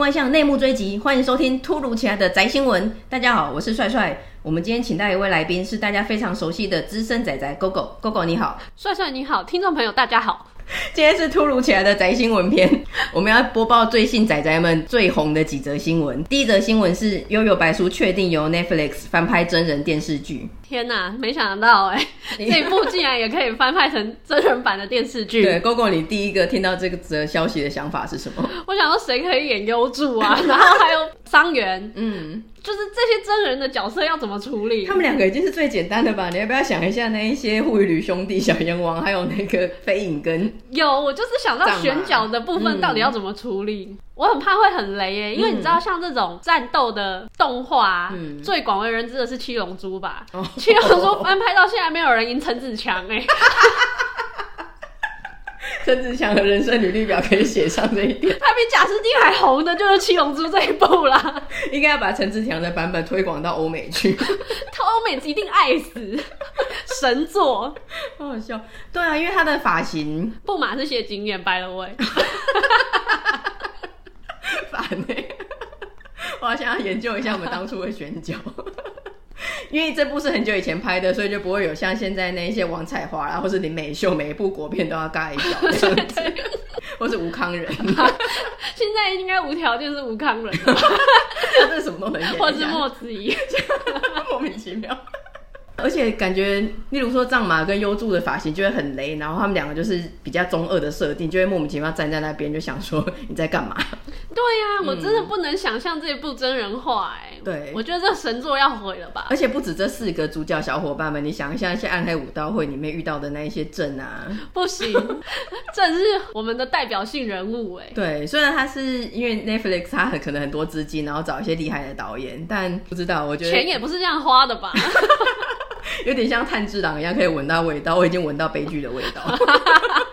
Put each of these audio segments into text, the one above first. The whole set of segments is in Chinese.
外向，内幕追击，欢迎收听突如其来的宅新闻。大家好，我是帅帅。我们今天请到一位来宾，是大家非常熟悉的资深仔仔 Gogo。Gogo 你好，帅帅你好，听众朋友大家好。今天是突如其来的宅新闻篇，我们要播报最新仔仔们最红的几则新闻。第一则新闻是《悠悠白书》确定由 Netflix 翻拍真人电视剧。天哪，没想到哎、欸，这一部竟然也可以翻拍成真人版的电视剧。对，Gogo，你第一个听到这个则消息的想法是什么？我想说谁可以演优助啊？然后还有桑原，嗯。就是这些真人的角色要怎么处理？他们两个已经是最简单的吧？你要不要想一下那一些户愚吕兄弟、小阎王，还有那个飞影跟？有，我就是想到选角的部分到底要怎么处理？嗯、我很怕会很雷耶，因为你知道像这种战斗的动画，嗯、最广为人知的是七龙珠吧？哦、七龙珠翻拍到现在没有人赢陈子强哎。陈子强的人生履历表可以写上这一点，他比贾斯汀还红的就是《七龙珠》这一部啦。应该要把陈子强的版本推广到欧美去，他欧美一定爱死，神作，好好笑。对啊，因为他的发型，不马是谢金燕，by the way，烦 呢、欸。我好想要研究一下我们当初的选角。因为这部是很久以前拍的，所以就不会有像现在那一些王彩华啦，或是林美秀，每一部国片都要尬一脚这样子，对 对对，或是吴康仁。现在应该无条件是吴康仁，他这什么都能演，或是莫子仪，莫名其妙。而且感觉，例如说藏马跟优助的发型就会很雷，然后他们两个就是比较中二的设定，就会莫名其妙站在那边就想说你在干嘛？对呀、我真的不能想象这一部真人化哎。对，我觉得这神作要毁了吧？而且不止这四个主角小伙伴们，你想一下，像《暗黑武道会》里面遇到的那一些镇啊，不行，镇是我们的代表性人物哎。对，虽然他是因为 Netflix 他很可能很多资金，然后找一些厉害的导演，但不知道，我觉得钱也不是这样花的吧。有点像炭治郎一样，可以闻到味道。我已经闻到悲剧的味道，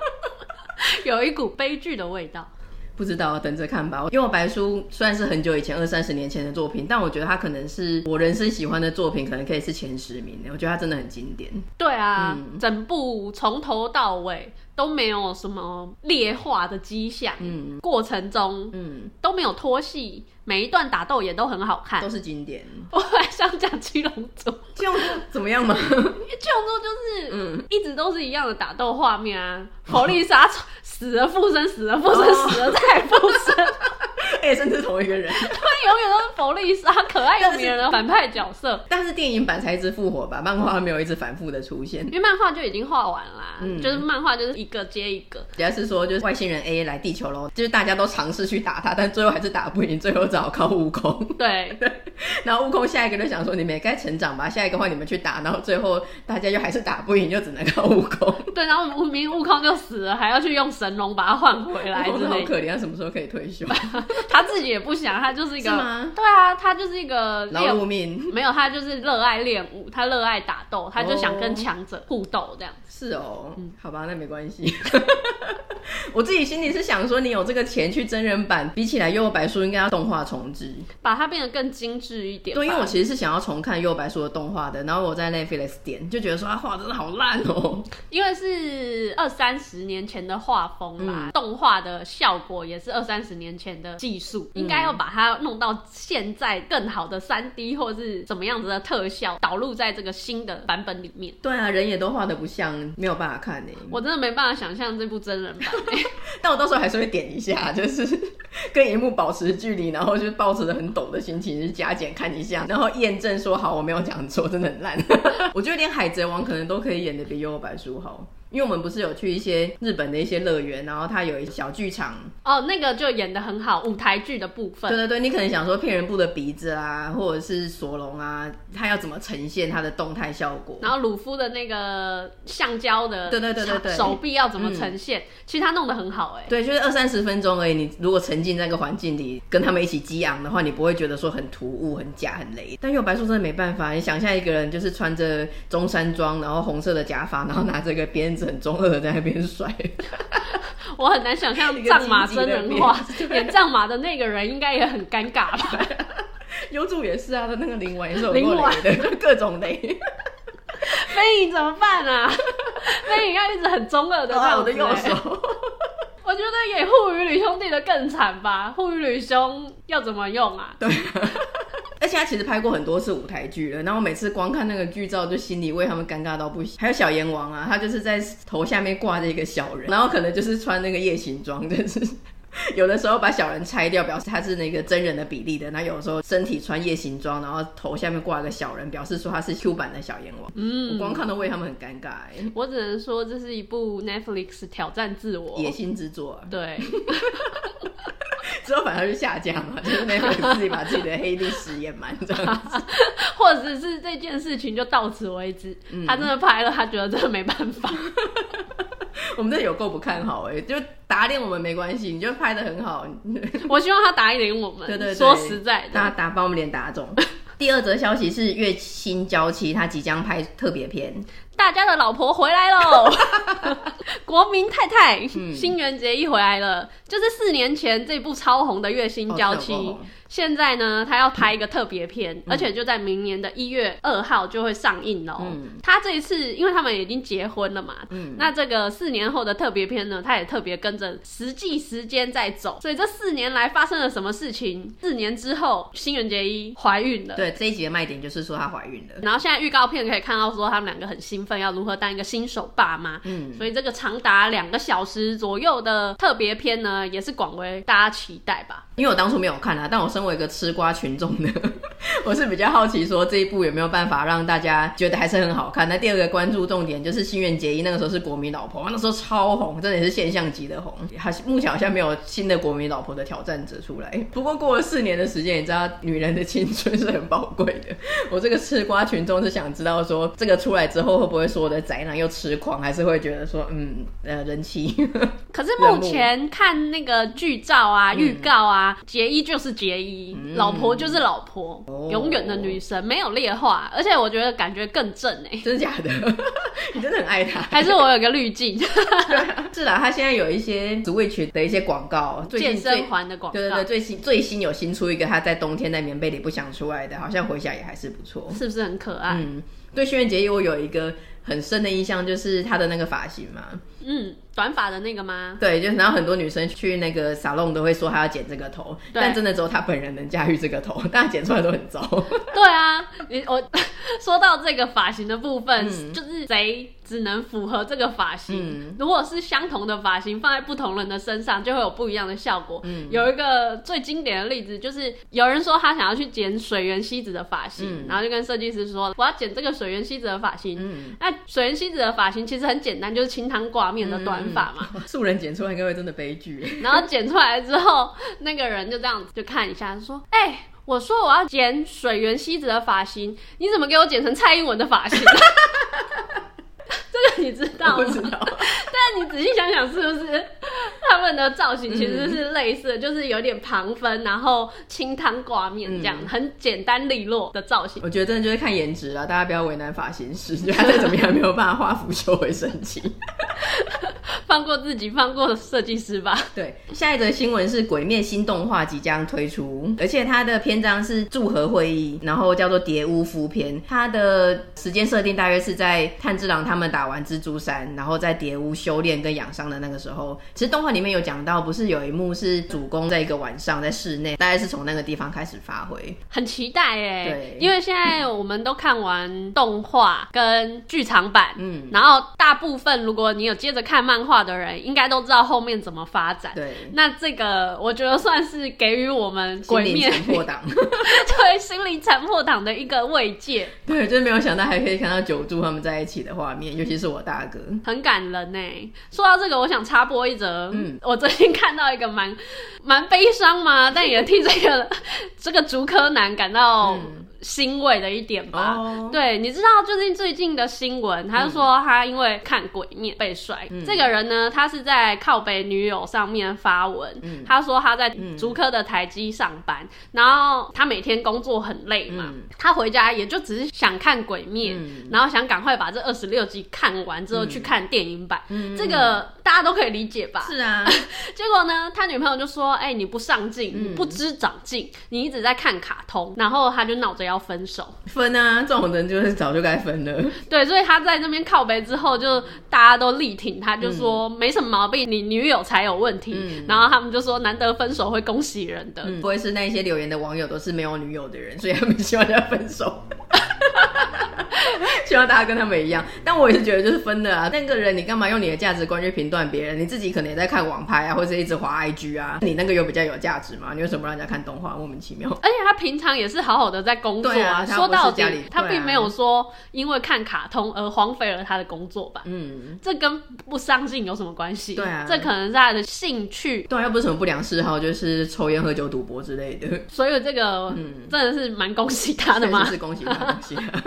有一股悲剧的味道。不知道，等着看吧。因为我白书虽然是很久以前二三十年前的作品，但我觉得它可能是我人生喜欢的作品，可能可以是前十名。我觉得它真的很经典。对啊，嗯、整部从头到尾。都没有什么劣化的迹象，嗯，过程中，嗯，都没有拖戏，每一段打斗也都很好看，都是经典。我还想讲七龙珠，七龙珠怎么样嘛？七龙珠就是，嗯，一直都是一样的打斗画面啊，弗利萨死而复生，死而复生，死而再复生。哎，甚至同一个人，他永远都是弗利萨，可爱又迷人的反派角色。但是电影版才一直复活吧？漫画没有一直反复的出现，因为漫画就已经画完啦。嗯，就是漫画就是一个接一个。主要是说，就是外星人 A 来地球喽，就是大家都尝试去打他，但最后还是打不赢，最后只好靠悟空。对对，然后悟空下一个就想说，你们也该成长吧，下一个换你们去打，然后最后大家又还是打不赢，就只能靠悟空。对，然后明明悟空就死了，还要去用神龙把他换回来，真的好可怜，他什么时候可以退休？他自己也不想，他就是一个，对啊，他就是一个练没有，他就是热爱练武，他热爱打斗，他就想跟强者互斗这样。是哦，嗯，好吧，那没关系。我自己心里是想说，你有这个钱去真人版，比起来《幽游白书》应该要动画重置，把它变得更精致一点。对，因为我其实是想要重看《幽游白书》的动画的，然后我在 Netflix 点，就觉得说他画真的好烂哦，因为是二三十年前的画风嘛，嗯、动画的效果也是二三十年前的技术，嗯、应该要把它弄到现在更好的三 D 或是什么样子的特效导入在这个新的版本里面。对啊，人也都画的不像，没有办法看呢。我真的没办法想象这部真人版。但我到时候还是会点一下，就是 跟荧幕保持距离，然后就抱持着很抖的心情去加减看一下，然后验证说好我没有讲错，真的很烂。我觉得连海贼王可能都可以演得比幽游白书好。因为我们不是有去一些日本的一些乐园，然后它有一小剧场哦，那个就演的很好，舞台剧的部分。对对对，你可能想说骗人布的鼻子啊，或者是索隆啊，它要怎么呈现它的动态效果？然后鲁夫的那个橡胶的，对对对对对，手臂要怎么呈现？嗯、其实他弄得很好哎、欸。对，就是二三十分钟而已。你如果沉浸在那个环境里，跟他们一起激昂的话，你不会觉得说很突兀、很假、很雷。但幽游白素真的没办法，你想象一个人就是穿着中山装，然后红色的假发，然后拿着个鞭子，很中二的在。那边甩，我很难想象藏马真人化演藏马的那个人应该也很尴尬吧？幽助也是啊，他那个灵丸也是有过雷的，各种雷。飞影怎么办啊？飞影要一直很中二的，在我的右手。我觉得演护羽吕兄弟的更惨吧？护羽吕兄要怎么用啊？对。而且他其实拍过很多次舞台剧了，然后每次光看那个剧照，就心里为他们尴尬到不行。还有小阎王啊，他就是在头下面挂着一个小人，然后可能就是穿那个夜行装，就是有的时候把小人拆掉，表示他是那个真人的比例的。那有的时候身体穿夜行装，然后头下面挂个小人，表示说他是 Q 版的小阎王。嗯，我光看都为他们很尴尬哎。我只能说这是一部 Netflix 挑战自我野心之作。对。之后反而是下降了，就是那个 自己把自己的黑历史演满这样子，或者是这件事情就到此为止。嗯、他真的拍了，他觉得真的没办法。我们这有够不看好哎、欸，就打脸我们没关系，你就拍的很好。我希望他打一脸我们。对对对，说实在的，他打把我们脸打肿。第二则消息是月薪娇妻，他即将拍特别片。大家的老婆回来喽！国民太太，嗯、新垣结衣回来了，就是四年前这部超红的《月薪娇妻》。哦现在呢，他要拍一个特别片，嗯、而且就在明年的一月二号就会上映喽。嗯、他这一次，因为他们已经结婚了嘛，嗯、那这个四年后的特别片呢，他也特别跟着实际时间在走。所以这四年来发生了什么事情？四年之后，新垣结衣怀孕了。对，这一集的卖点就是说她怀孕了。然后现在预告片可以看到说他们两个很兴奋，要如何当一个新手爸妈。嗯，所以这个长达两个小时左右的特别片呢，也是广为大家期待吧。因为我当初没有看啊，但我身为一个吃瓜群众呢，我是比较好奇说这一部有没有办法让大家觉得还是很好看。那第二个关注重点就是新垣结衣那个时候是国民老婆，那时候超红，真的也是现象级的红。好，目前好像没有新的国民老婆的挑战者出来。不过过了四年的时间，你知道女人的青春是很宝贵的。我这个吃瓜群众是想知道说这个出来之后会不会说我的宅男又痴狂，还是会觉得说嗯呃人气。可是目前看那个剧照啊、预、嗯、告啊。结衣就是结衣，嗯、老婆就是老婆，哦、永远的女神，没有劣化，而且我觉得感觉更正哎、欸，真的假的？你真的很爱她，还是我有个滤镜？是啦，他现在有一些 Switch 的一些广告，健身环的广告，对对对，最新最新有新出一个，他在冬天在棉被里不想出来的，好像回想也还是不错，是不是很可爱？嗯，对，轩辕结衣我有一个很深的印象，就是他的那个发型嘛，嗯。短发的那个吗？对，就然后很多女生去那个沙龙都会说她要剪这个头，但真的只有她本人能驾驭这个头，但她剪出来都很糟。对啊，你我 说到这个发型的部分，嗯、就是谁只能符合这个发型。嗯、如果是相同的发型放在不同人的身上，就会有不一样的效果。嗯、有一个最经典的例子，就是有人说他想要去剪水原希子的发型，嗯、然后就跟设计师说我要剪这个水原希子的发型。嗯、那水原希子的发型其实很简单，就是清汤挂面的短。法嘛，素人剪出来应该会真的悲剧。然后剪出来之后，那个人就这样子就看一下，说：“哎、欸，我说我要剪水原希子的发型，你怎么给我剪成蔡英文的发型？” 这个你知道吗？不知道。但你仔细想想，是不是他们的造型其实是类似的，嗯、就是有点旁分，然后清汤挂面这样，嗯、很简单利落的造型。我觉得真的就是看颜值啊，大家不要为难发型师，就他再怎么样没有办法化腐朽为神奇。放过自己，放过设计师吧。对，下一则新闻是《鬼灭》新动画即将推出，而且它的篇章是祝贺会议，然后叫做蝶屋夫篇。它的时间设定大约是在炭治郎他们打完蜘蛛山，然后在蝶屋修炼跟养伤的那个时候。其实动画里面有讲到，不是有一幕是主公在一个晚上在室内，大概是从那个地方开始发挥。很期待哎，对，因为现在我们都看完动画跟剧场版，嗯，然后大部分如果你有接着看漫画。的人应该都知道后面怎么发展。对，那这个我觉得算是给予我们鬼面残破党，对心灵残破党的一个慰藉。对，就是没有想到还可以看到九柱他们在一起的画面，尤其是我大哥，很感人呢。说到这个，我想插播一则，嗯，我最近看到一个蛮蛮悲伤嘛，但也替这个 这个竹科男感到。嗯欣慰的一点吧，oh. 对，你知道最近最近的新闻，他就说他因为看《鬼面》被甩。嗯、这个人呢，他是在靠北女友上面发文，嗯、他说他在竹科的台机上班，嗯、然后他每天工作很累嘛，嗯、他回家也就只是想看《鬼灭》，嗯、然后想赶快把这二十六集看完之后去看电影版，嗯、这个大家都可以理解吧？是啊，结果呢，他女朋友就说：“哎、欸，你不上进，你不知长进，嗯、你一直在看卡通。”然后他就闹着要。要分手。分啊，这种人就是早就该分了。对，所以他在那边靠北之后，就大家都力挺他，就说没什么毛病，你女友才有问题。嗯、然后他们就说难得分手会恭喜人的，嗯、不会是那些留言的网友都是没有女友的人，所以他们希望他分手。希望大家跟他们一样，但我也是觉得就是分的啊。那个人你干嘛用你的价值观去评断别人？你自己可能也在看网拍啊，或者一直滑 IG 啊。你那个有比较有价值吗？你为什么不让人家看动画？莫名其妙。而且他平常也是好好的在工作啊。啊说到底，他并没有说因为看卡通而荒废了他的工作吧？嗯，这跟不上进有什么关系？对啊，这可能是他的兴趣。对啊，又不是什么不良嗜好，就是抽烟、喝酒、赌博之类的。所以这个，嗯，真的是蛮恭喜他的嘛。是恭喜他，恭喜他。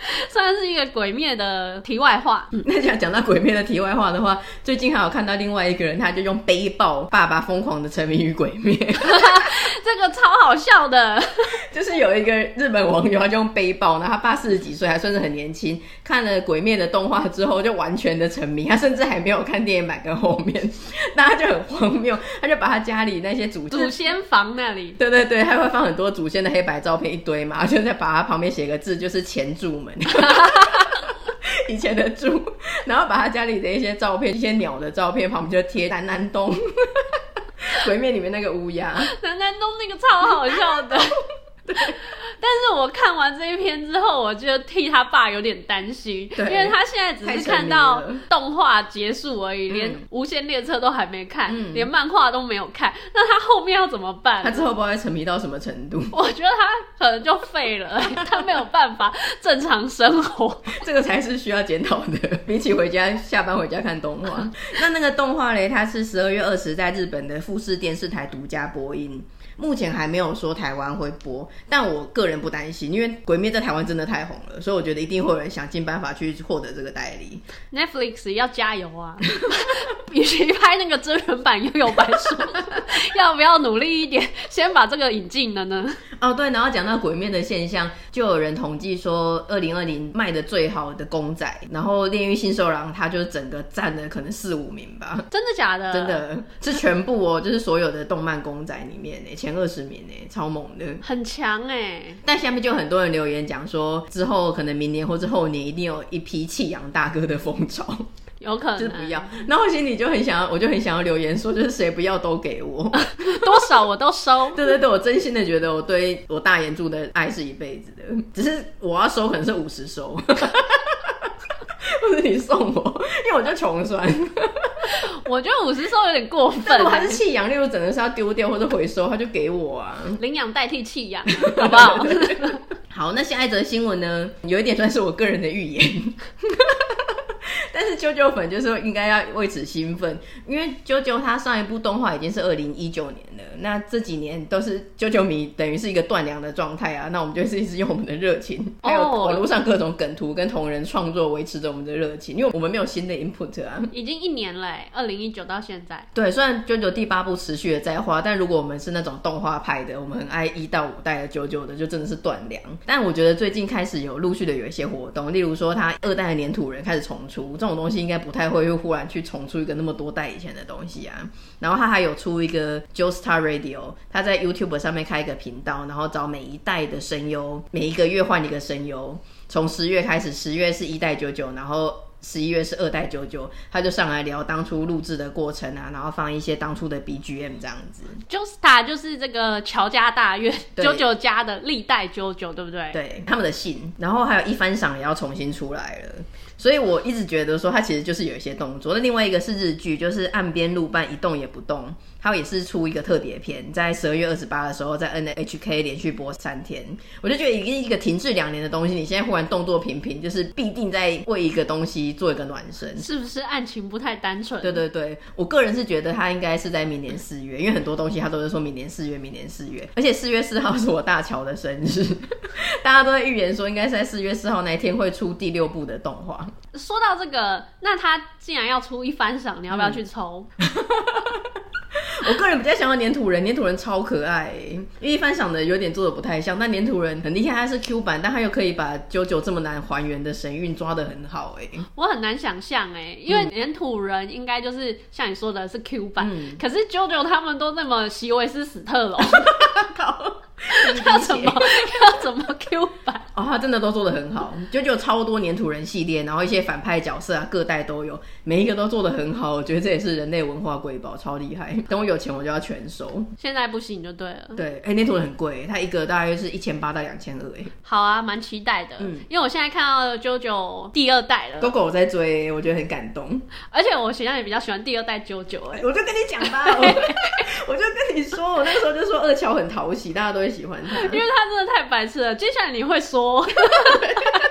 算是一个鬼灭的题外话。那讲讲到鬼灭的题外话的话，最近还有看到另外一个人，他就用背包爸爸疯狂的沉迷于鬼灭，这个超好笑的。就是有一个日本网友，他就用背包，然后他爸四十几岁，还算是很年轻，看了鬼灭的动画之后就完全的沉迷，他甚至还没有看电影版跟后面，那他就很荒谬，他就把他家里那些祖祖先房那里，对对对，他会放很多祖先的黑白照片一堆嘛，就在把他旁边写个字，就是前柱们。以前的猪，然后把他家里的一些照片，一些鸟的照片旁边就贴南南东，鬼灭里面那个乌鸦，南南东那个超好笑的。对但是我看完这一篇之后，我就替他爸有点担心，因为他现在只是看到动画结束而已，连《无限列车》都还没看，嗯、连漫画都没有看，那他后面要怎么办？他之后不知道会沉迷到什么程度？我觉得他可能就废了，他没有办法正常生活，这个才是需要检讨的。比起回家下班回家看动画，那那个动画嘞，它是十二月二十在日本的富士电视台独家播映。目前还没有说台湾会播，但我个人不担心，因为《鬼灭》在台湾真的太红了，所以我觉得一定会有人想尽办法去获得这个代理。Netflix 要加油啊！与其拍那个真人版《又有白书》，要不要努力一点，先把这个引进了呢？哦，对，然后讲到《鬼灭》的现象，就有人统计说，二零二零卖的最好的公仔，然后《炼狱新兽郎》它就整个占了可能四五名吧？真的假的？真的是全部哦，就是所有的动漫公仔里面呢。前二十名呢，超猛的，很强哎！但下面就很多人留言讲说，之后可能明年或者后年一定有一批弃养大哥的风潮，有可能就是不要。然后我心里就很想要，我就很想要留言说，就是谁不要都给我，多少我都收。对对对，我真心的觉得我对我大炎柱的爱是一辈子的，只是我要收可能是五十收，或者你送我，因为我就穷酸。我觉得五十收有点过分，如果还是弃养，例如整的是要丢掉或者回收，他就给我啊，领养代替弃养，好不好？好，那下一则新闻呢，有一点算是我个人的预言。但是啾啾粉就是说应该要为此兴奋，因为啾啾他上一部动画已经是二零一九年了，那这几年都是啾啾迷等于是一个断粮的状态啊。那我们就是一直用我们的热情，还有网络上各种梗图跟同人创作维持着我们的热情，因为我们没有新的 input 啊。已经一年了，二零一九到现在。对，虽然啾啾第八部持续的在画，但如果我们是那种动画派的，我们很爱一到五代的啾啾的，就真的是断粮。但我觉得最近开始有陆续的有一些活动，例如说他二代的粘土人开始重出。这种种东西应该不太会又忽然去重出一个那么多代以前的东西啊。然后他还有出一个 Joestar Radio，他在 YouTube 上面开一个频道，然后找每一代的声优，每一个月换一个声优。从十月开始，十月是一代九九，然后十一月是二代九九，他就上来聊当初录制的过程啊，然后放一些当初的 BGM 这样子。Joestar 就是这个乔家大院九九家的历代九九，对不对？对，他们的信。然后还有一番赏也要重新出来了。所以我一直觉得说，他其实就是有一些动作。那另外一个是日剧，就是岸边路伴一动也不动。他也是出一个特别篇，在十二月二十八的时候，在 NHK 连续播三天。我就觉得，已经一个停滞两年的东西，你现在忽然动作频频，就是必定在为一个东西做一个暖身，是不是案情不太单纯？对对对，我个人是觉得他应该是在明年四月，因为很多东西他都是说明年四月，明年四月，而且四月四号是我大乔的生日，大家都在预言说，应该是在四月四号那一天会出第六部的动画。说到这个，那他既然要出一番赏，你要不要去抽？嗯 我个人比较想要粘土人，粘土人超可爱，欸，因为一番赏的有点做的不太像，但粘土人很厉害，他是 Q 版，但他又可以把九九这么难还原的神韵抓得很好，欸，哎，我很难想象，哎，因为粘土人应该就是像你说的是 Q 版，嗯，可是九九他们都那么席维斯史特龙，要怎么要怎么 Q 版哦，他真的都做的很好，就就超多黏土人系列，然后一些反派角色啊，各代都有，每一个都做的很好，我觉得这也是人类文化瑰宝，超厉害。等我有钱，我就要全收。现在不行就对了。对，哎、欸，黏土人很贵，它一个大约是一千八到两千二，哎。好啊，蛮期待的，嗯，因为我现在看到 JoJo 第二代了，狗狗在追，我觉得很感动。而且我形象也比较喜欢第二代 JoJo，哎，我就跟你讲吧，我，我就跟你说，我那时候就说二乔很讨喜，大家都会喜欢他，因为他真的太白痴了。接下来你会说。people.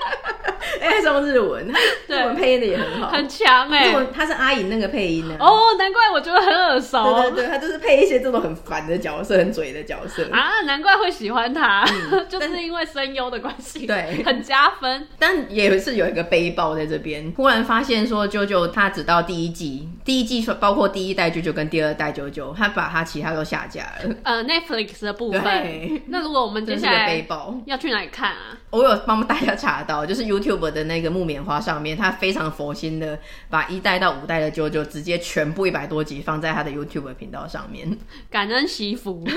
哎，还是用日文，日文配音的也很好，很强哎。他是阿影那个配音呢。哦，难怪我觉得很耳熟。对对对，他就是配一些这种很烦的角色、很嘴的角色啊，难怪会喜欢他，就是因为声优的关系，对，很加分。但也是有一个背包在这边，忽然发现说，JoJo 他只到第一季，第一季说包括第一代 JoJo 跟第二代 JoJo，他把他其他都下架了。呃，Netflix 的部分。那如果我们接下来背包要去哪里看啊？我有帮大家查到，就是 YouTube。的那个木棉花上面，他非常佛心的把一代到五代的 JoJo 直接全部一百多集放在他的 YouTube 频道上面，感恩惜福。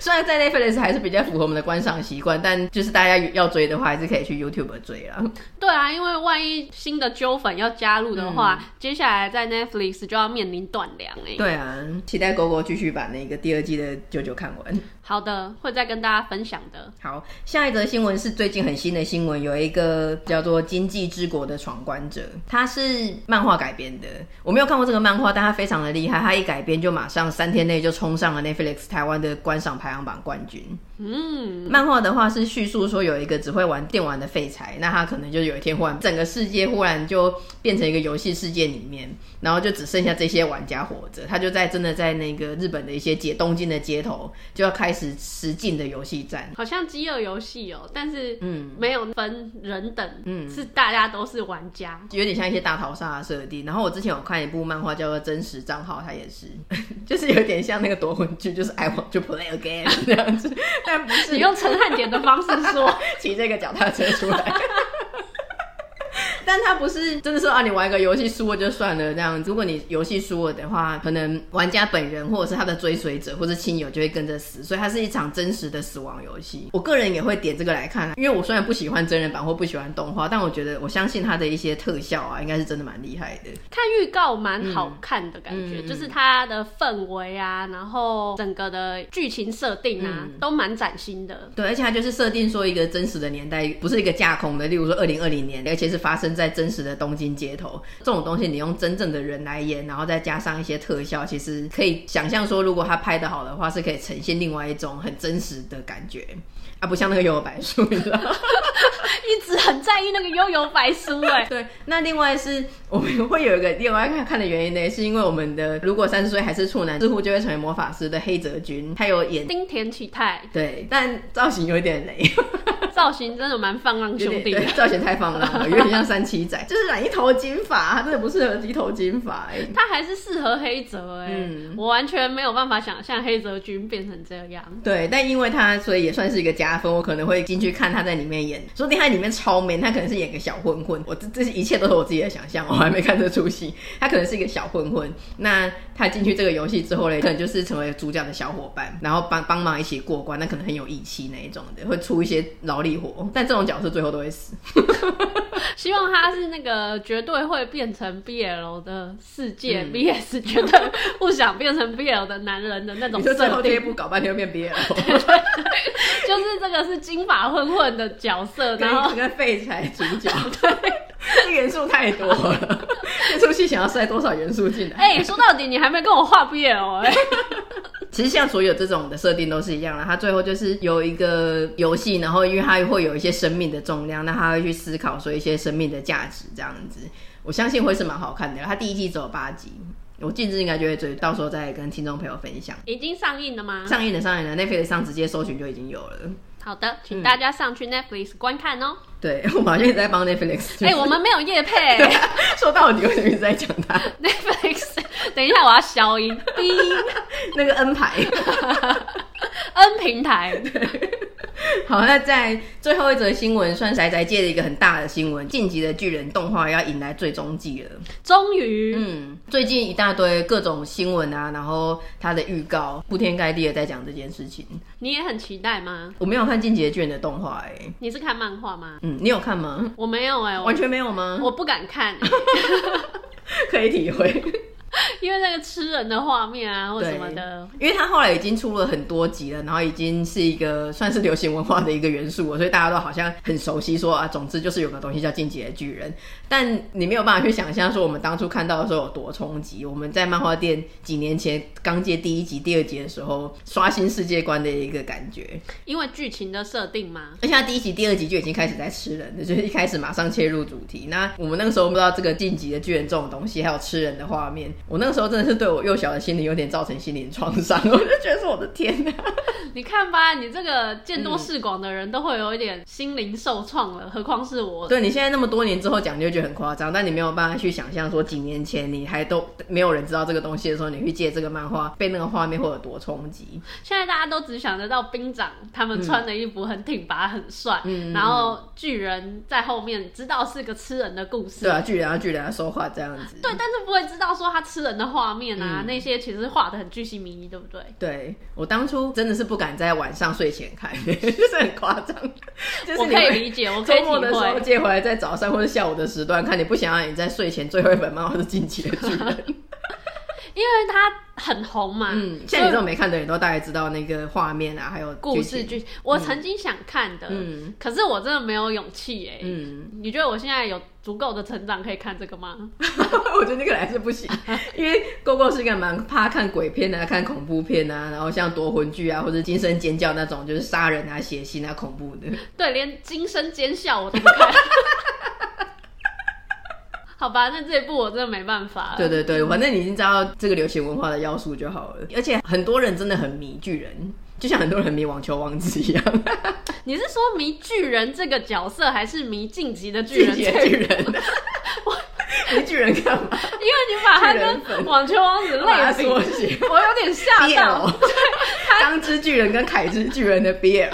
虽然在 Netflix 还是比较符合我们的观赏习惯，但就是大家要追的话，还是可以去 YouTube 追啦。对啊，因为万一新的揪粉要加入的话，嗯、接下来在 Netflix 就要面临断粮哎。对啊，期待狗狗继续把那个第二季的 JoJo 看完。好的，会再跟大家分享的。好，下一则新闻是最近很新的新闻，有一个叫做《经济之国的闯关者》，它是漫画改编的。我没有看过这个漫画，但它非常的厉害，它一改编就马上三天内就冲上了 Netflix 台湾的观赏排行榜冠军。嗯，漫画的话是叙述说有一个只会玩电玩的废柴，那他可能就有一天忽然整个世界忽然就变成一个游戏世界里面，然后就只剩下这些玩家活着。他就在真的在那个日本的一些街东京的街头就要开始实境的游戏战，好像饥饿游戏哦，但是嗯没有分人等，嗯是大家都是玩家，有点像一些大逃杀的设定。然后我之前有看一部漫画叫做《真实账号》，它也是 就是有点像那个夺魂剧，就是 I want to play a game 这样子。但不是你用陈汉典的方式说，骑这个脚踏车出来。但他不是真的说啊，你玩一个游戏输了就算了这样。如果你游戏输了的话，可能玩家本人或者是他的追随者或者亲友就会跟着死，所以它是一场真实的死亡游戏。我个人也会点这个来看，因为我虽然不喜欢真人版或不喜欢动画，但我觉得我相信它的一些特效啊，应该是真的蛮厉害的。看预告蛮好看的感觉，嗯、就是它的氛围啊，然后整个的剧情设定啊，嗯、都蛮崭新的。对，而且它就是设定说一个真实的年代，不是一个架空的，例如说二零二零年，而且是发生在真实的东京街头，这种东西你用真正的人来演，然后再加上一些特效，其实可以想象说，如果他拍得好的话，是可以呈现另外一种很真实的感觉啊，不像那个幽游白书，你知道？一直很在意那个幽游白书哎。对，那另外是我们会有一个另外看看的原因呢，是因为我们的如果三十岁还是处男，似乎就会成为魔法师的黑泽君，他有演丁田启太，对，但造型有一点雷。造型真的蛮放浪兄弟的，造型太放浪了，有点像三七仔，就是染一头金发，他真的不适合一头金发哎、欸，他还是适合黑泽哎、欸，嗯，我完全没有办法想象黑泽君变成这样。对，但因为他所以也算是一个加分，我可能会进去看他在里面演，说不定他里面超 man，他可能是演个小混混，我这这些一切都是我自己的想象，我还没看这出戏，他可能是一个小混混，那他进去这个游戏之后呢，可能就是成为主角的小伙伴，然后帮帮忙一起过关，那可能很有义气那一种的，会出一些劳力活，但这种。角色最后都会死，希望他是那个绝对会变成 BL 的世界、嗯、，BS 绝对不想变成 BL 的男人的那种设定。最后这一部搞半天又变 BL，就是这个是金发混混的角色，然后跟废柴主角，对，这元素太多了，这出戏想要塞多少元素进来？哎、欸，说到底你还没跟我画 BL 哎、欸。其实像所有这种的设定都是一样的，它最后就是有一个游戏，然后因为它会有一些生命的重量，那他会去思考说一些生命的价值这样子。我相信会是蛮好看的。它第一季只有八集，我近日应该就会追，到时候再跟听众朋友分享。已经上映了吗？上映了，上映了，Netflix 上直接搜寻就已经有了。好的，请大家上去 Netflix 观看哦。对，我们好像一直在帮 Netflix。哎，我们没有夜配。说到底，为什么一直在讲 它？Netflix，等一下我要消音。那个 N 牌，N 平台。好，那在最后一则新闻，算宅宅界的一个很大的新闻，《进击的巨人》动画要迎来最终季了。终于，嗯，最近一大堆各种新闻啊，然后它的预告铺天盖地的在讲这件事情。你也很期待吗？我没有看《进击的巨人》的动画，哎，你是看漫画吗？嗯，你有看吗？我没有，哎，完全没有吗？我不敢看，可以体会。因为那个吃人的画面啊，或什么的，因为他后来已经出了很多集了，然后已经是一个算是流行文化的一个元素了，所以大家都好像很熟悉说。啊，总之就是有个东西叫进击的巨人，但你没有办法去想象说我们当初看到的时候有多冲击。我们在漫画店几年前刚接第一集、第二集的时候，刷新世界观的一个感觉。因为剧情的设定嘛，而且他第一集、第二集就已经开始在吃人了，就是一开始马上切入主题。那我们那个时候不知道这个进击的巨人这种东西，还有吃人的画面，我那个时候真的是。对我幼小的心灵有点造成心灵创伤，我就觉得是我的天哪！你看吧，你这个见多识广的人都会有一点心灵受创了，嗯、何况是我。对，你现在那么多年之后讲，你就觉得很夸张，但你没有办法去想象说几年前你还都没有人知道这个东西的时候，你去借这个漫画被那个画面会有多冲击。现在大家都只想得到兵长他们穿的衣服很挺拔很帅，嗯、然后巨人在后面知道是个吃人的故事。对啊，巨人啊巨人啊说话这样子。对，但是不会知道说他吃人的画面。啊，嗯、那些其实画的很巨细靡遗，对不对？对，我当初真的是不敢在晚上睡前看，就是很夸张。我可以理解，我。周末的时候借回来，在早上或者下午的时段看，你不想让你在睡前最后一本漫画是进击的巨人，因为他。很红嘛，嗯，像你这种没看的人都大概知道那个画面啊，还有故事剧。我曾经想看的，嗯，可是我真的没有勇气哎，嗯，你觉得我现在有足够的成长可以看这个吗？我觉得那个还是不行，因为 GoGo 是一个蛮怕看鬼片啊，看恐怖片啊，然后像夺魂剧啊，或者惊声尖叫那种，就是杀人啊、血腥啊、恐怖的。对，连惊声尖笑我都不看。好吧，那这一部我真的没办法。对对对，反正你已经知道这个流行文化的要素就好了。而且很多人真的很迷巨人，就像很多人迷网球王子一样。你是说迷巨人这个角色，还是迷晋级的巨人？巨人。迷巨人干嘛？因为你把他跟网球王子类比，我有点吓到。钢之巨人跟凯之巨人的 BL。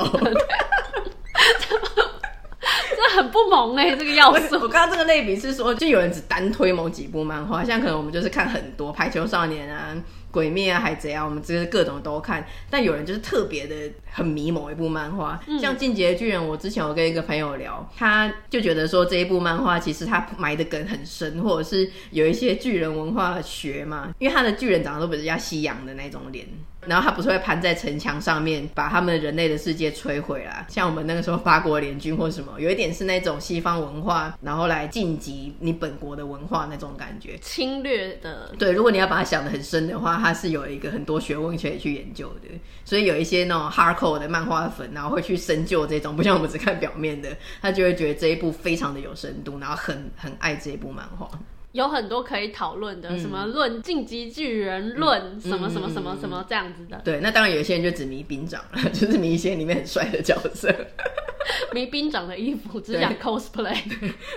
很不萌哎、欸，这个要素。我刚刚这个类比是说，就有人只单推某几部漫画，像可能我们就是看很多《排球少年》啊、《鬼灭》啊、《海贼》啊，我们这些各种都看。但有人就是特别的很迷某一部漫画，嗯、像《进击的巨人》，我之前有跟一个朋友聊，他就觉得说这一部漫画其实他埋的梗很深，或者是有一些巨人文化学嘛，因为他的巨人长得都比较西洋的那种脸。然后他不是会盘在城墙上面，把他们人类的世界摧毁啦？像我们那个时候八国联军或什么，有一点是那种西方文化，然后来晋级你本国的文化那种感觉，侵略的。对，如果你要把它想的很深的话，他是有一个很多学问可以去研究的。所以有一些那种 hardcore 的漫画粉，然后会去深究这种，不像我们只看表面的，他就会觉得这一部非常的有深度，然后很很爱这一部漫画。有很多可以讨论的，嗯、什么论进击巨人论，嗯、什么什么什么什么这样子的。对，那当然有一些人就只迷兵长了，就是迷一些里面很帅的角色，迷兵长的衣服，只想 cosplay。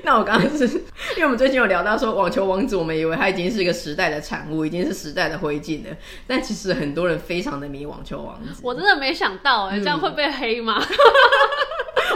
那我刚刚是因为我们最近有聊到说网球王子，我们以为他已经是一个时代的产物，已经是时代的灰烬了，但其实很多人非常的迷网球王子。我真的没想到、欸，哎、嗯，这样会被黑吗？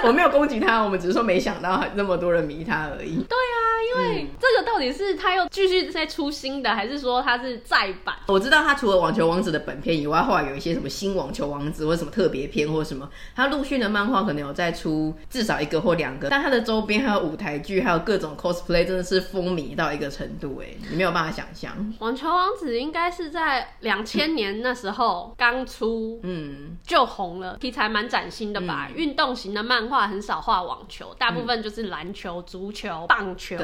我没有攻击他，我们只是说没想到那么多人迷他而已。对啊，因为这个到底是他又继续在出新的，还是说他是再版？我知道他除了网球王子的本片以外，后来有一些什么新网球王子或者什么特别篇或什么，他陆续的漫画可能有再出至少一个或两个。但他的周边还有舞台剧，还有各种 cosplay，真的是风靡到一个程度，哎，你没有办法想象。网球王子应该是在两千 年那时候刚出，嗯，就红了，题材蛮崭新的吧，运、嗯、动型的漫画。很少画网球，大部分就是篮球、足球、棒球。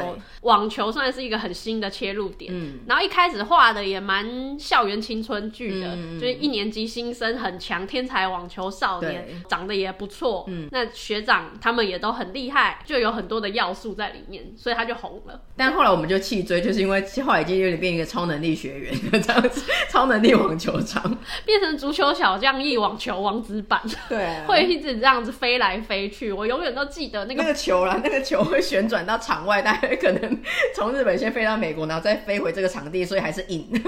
网球算是一个很新的切入点。嗯，然后一开始画的也蛮校园青春剧的，嗯、就是一年级新生很强，天才网球少年，长得也不错。嗯，那学长他们也都很厉害，就有很多的要素在里面，所以他就红了。但后来我们就弃追，就是因为后来已经有点变一个超能力学员 这样子，超能力网球场变成足球小将一网球王子版。对、啊，会一直这样子飞来飞去。去，我永远都记得那个那个球啦，那个球会旋转到场外，大概可能从日本先飞到美国，然后再飞回这个场地，所以还是赢。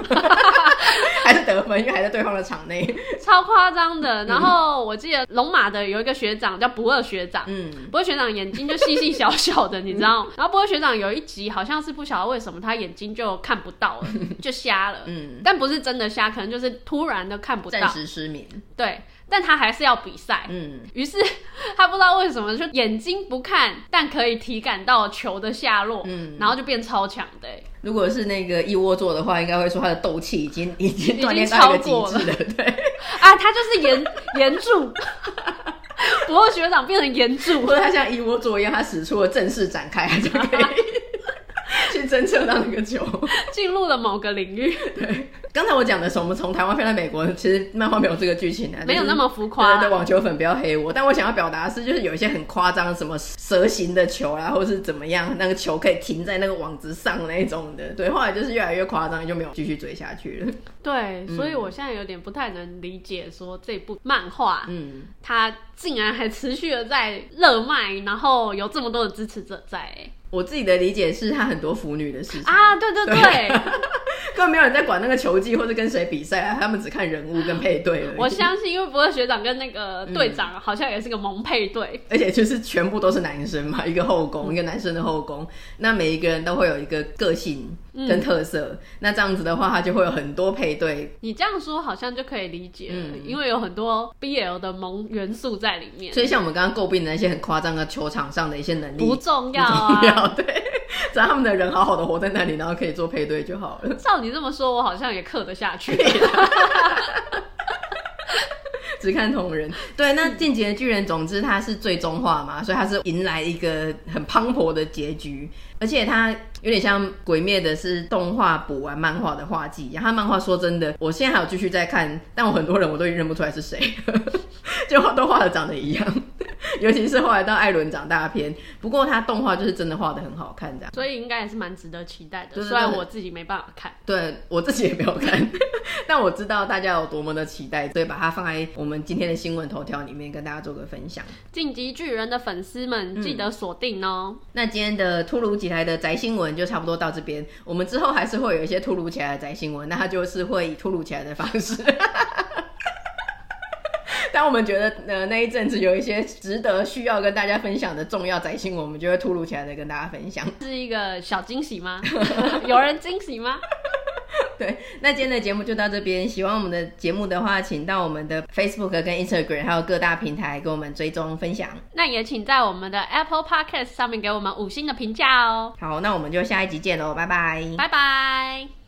还是得分，因为还在对方的场内，超夸张的。然后我记得龙马的有一个学长叫不二学长，嗯，不二学长眼睛就细细小小的，你知道？然后不二学长有一集好像是不晓得为什么他眼睛就看不到了，就瞎了，嗯，但不是真的瞎，可能就是突然的看不到，暂时失明，对。但他还是要比赛，嗯，于是 他不知道为什么就眼睛不看，但可以体感到球的下落，嗯，然后就变超强的。如果是那个一窝座的话，应该会说他的斗气已经已经锻炼到一个极致了，对。啊，他就是岩岩柱，不过学长变成岩柱，或者他像一窝座一样，他使出了正式展开就可以。去侦测到那个球，进入了某个领域。对，刚才我讲的是我们从台湾飞到美国，其实漫画没有这个剧情的，没有那么浮夸。对对，网球粉不要黑我。但我想要表达的是，就是有一些很夸张，什么蛇形的球啊，或是怎么样，那个球可以停在那个网子上那种的。对，后来就是越来越夸张，就没有继续追下去了。对，所以我现在有点不太能理解，说这部漫画，嗯，它竟然还持续的在热卖，然后有这么多的支持者在。我自己的理解是，他很多腐女的事情啊，对对对，对。根本没有人在管那个球技或者跟谁比赛啊，他们只看人物跟配对。我相信，因为不二学长跟那个队长好像也是个萌配对，而且就是全部都是男生嘛，一个后宫，一个男生的后宫，那每一个人都会有一个个性跟特色，嗯、那这样子的话，他就会有很多配对。你这样说好像就可以理解了，嗯、因为有很多 BL 的萌元素在里面。所以像我们刚刚诟病的那些很夸张的球场上的一些能力，不重要啊。对，只要他们的人好好的活在那里，然后可以做配对就好了。照你这么说，我好像也刻得下去。只看同人。对，那《进击的巨人》总之它是最终话嘛，所以它是迎来一个很磅礴的结局，而且它有点像《鬼灭》的是动画补完漫画的画技。然后漫画说真的，我现在还有继续在看，但我很多人我都认不出来是谁，就都画的长得一样。尤其是后来到艾伦长大篇，不过他动画就是真的画的很好看，这样，所以应该也是蛮值得期待的。对对对，虽然我自己没办法看，对我自己也没有看，但我知道大家有多么的期待，所以把它放在我们今天的新闻头条里面跟大家做个分享。晋级巨人的粉丝们记得锁定哦、嗯。那今天的突如其来的宅新闻就差不多到这边，我们之后还是会有一些突如其来的宅新闻，那它就是会以突如其来的方式。当我们觉得呃那一阵子有一些值得需要跟大家分享的重要宅新闻，我们就会突如其来的跟大家分享。是一个小惊喜吗？有人惊喜吗？对，那今天的节目就到这边。喜欢我们的节目的话，请到我们的 Facebook 跟 Instagram 还有各大平台给我们追踪分享。那也请在我们的 Apple Podcast 上面给我们五星的评价哦。好，那我们就下一集见喽，拜拜，拜拜。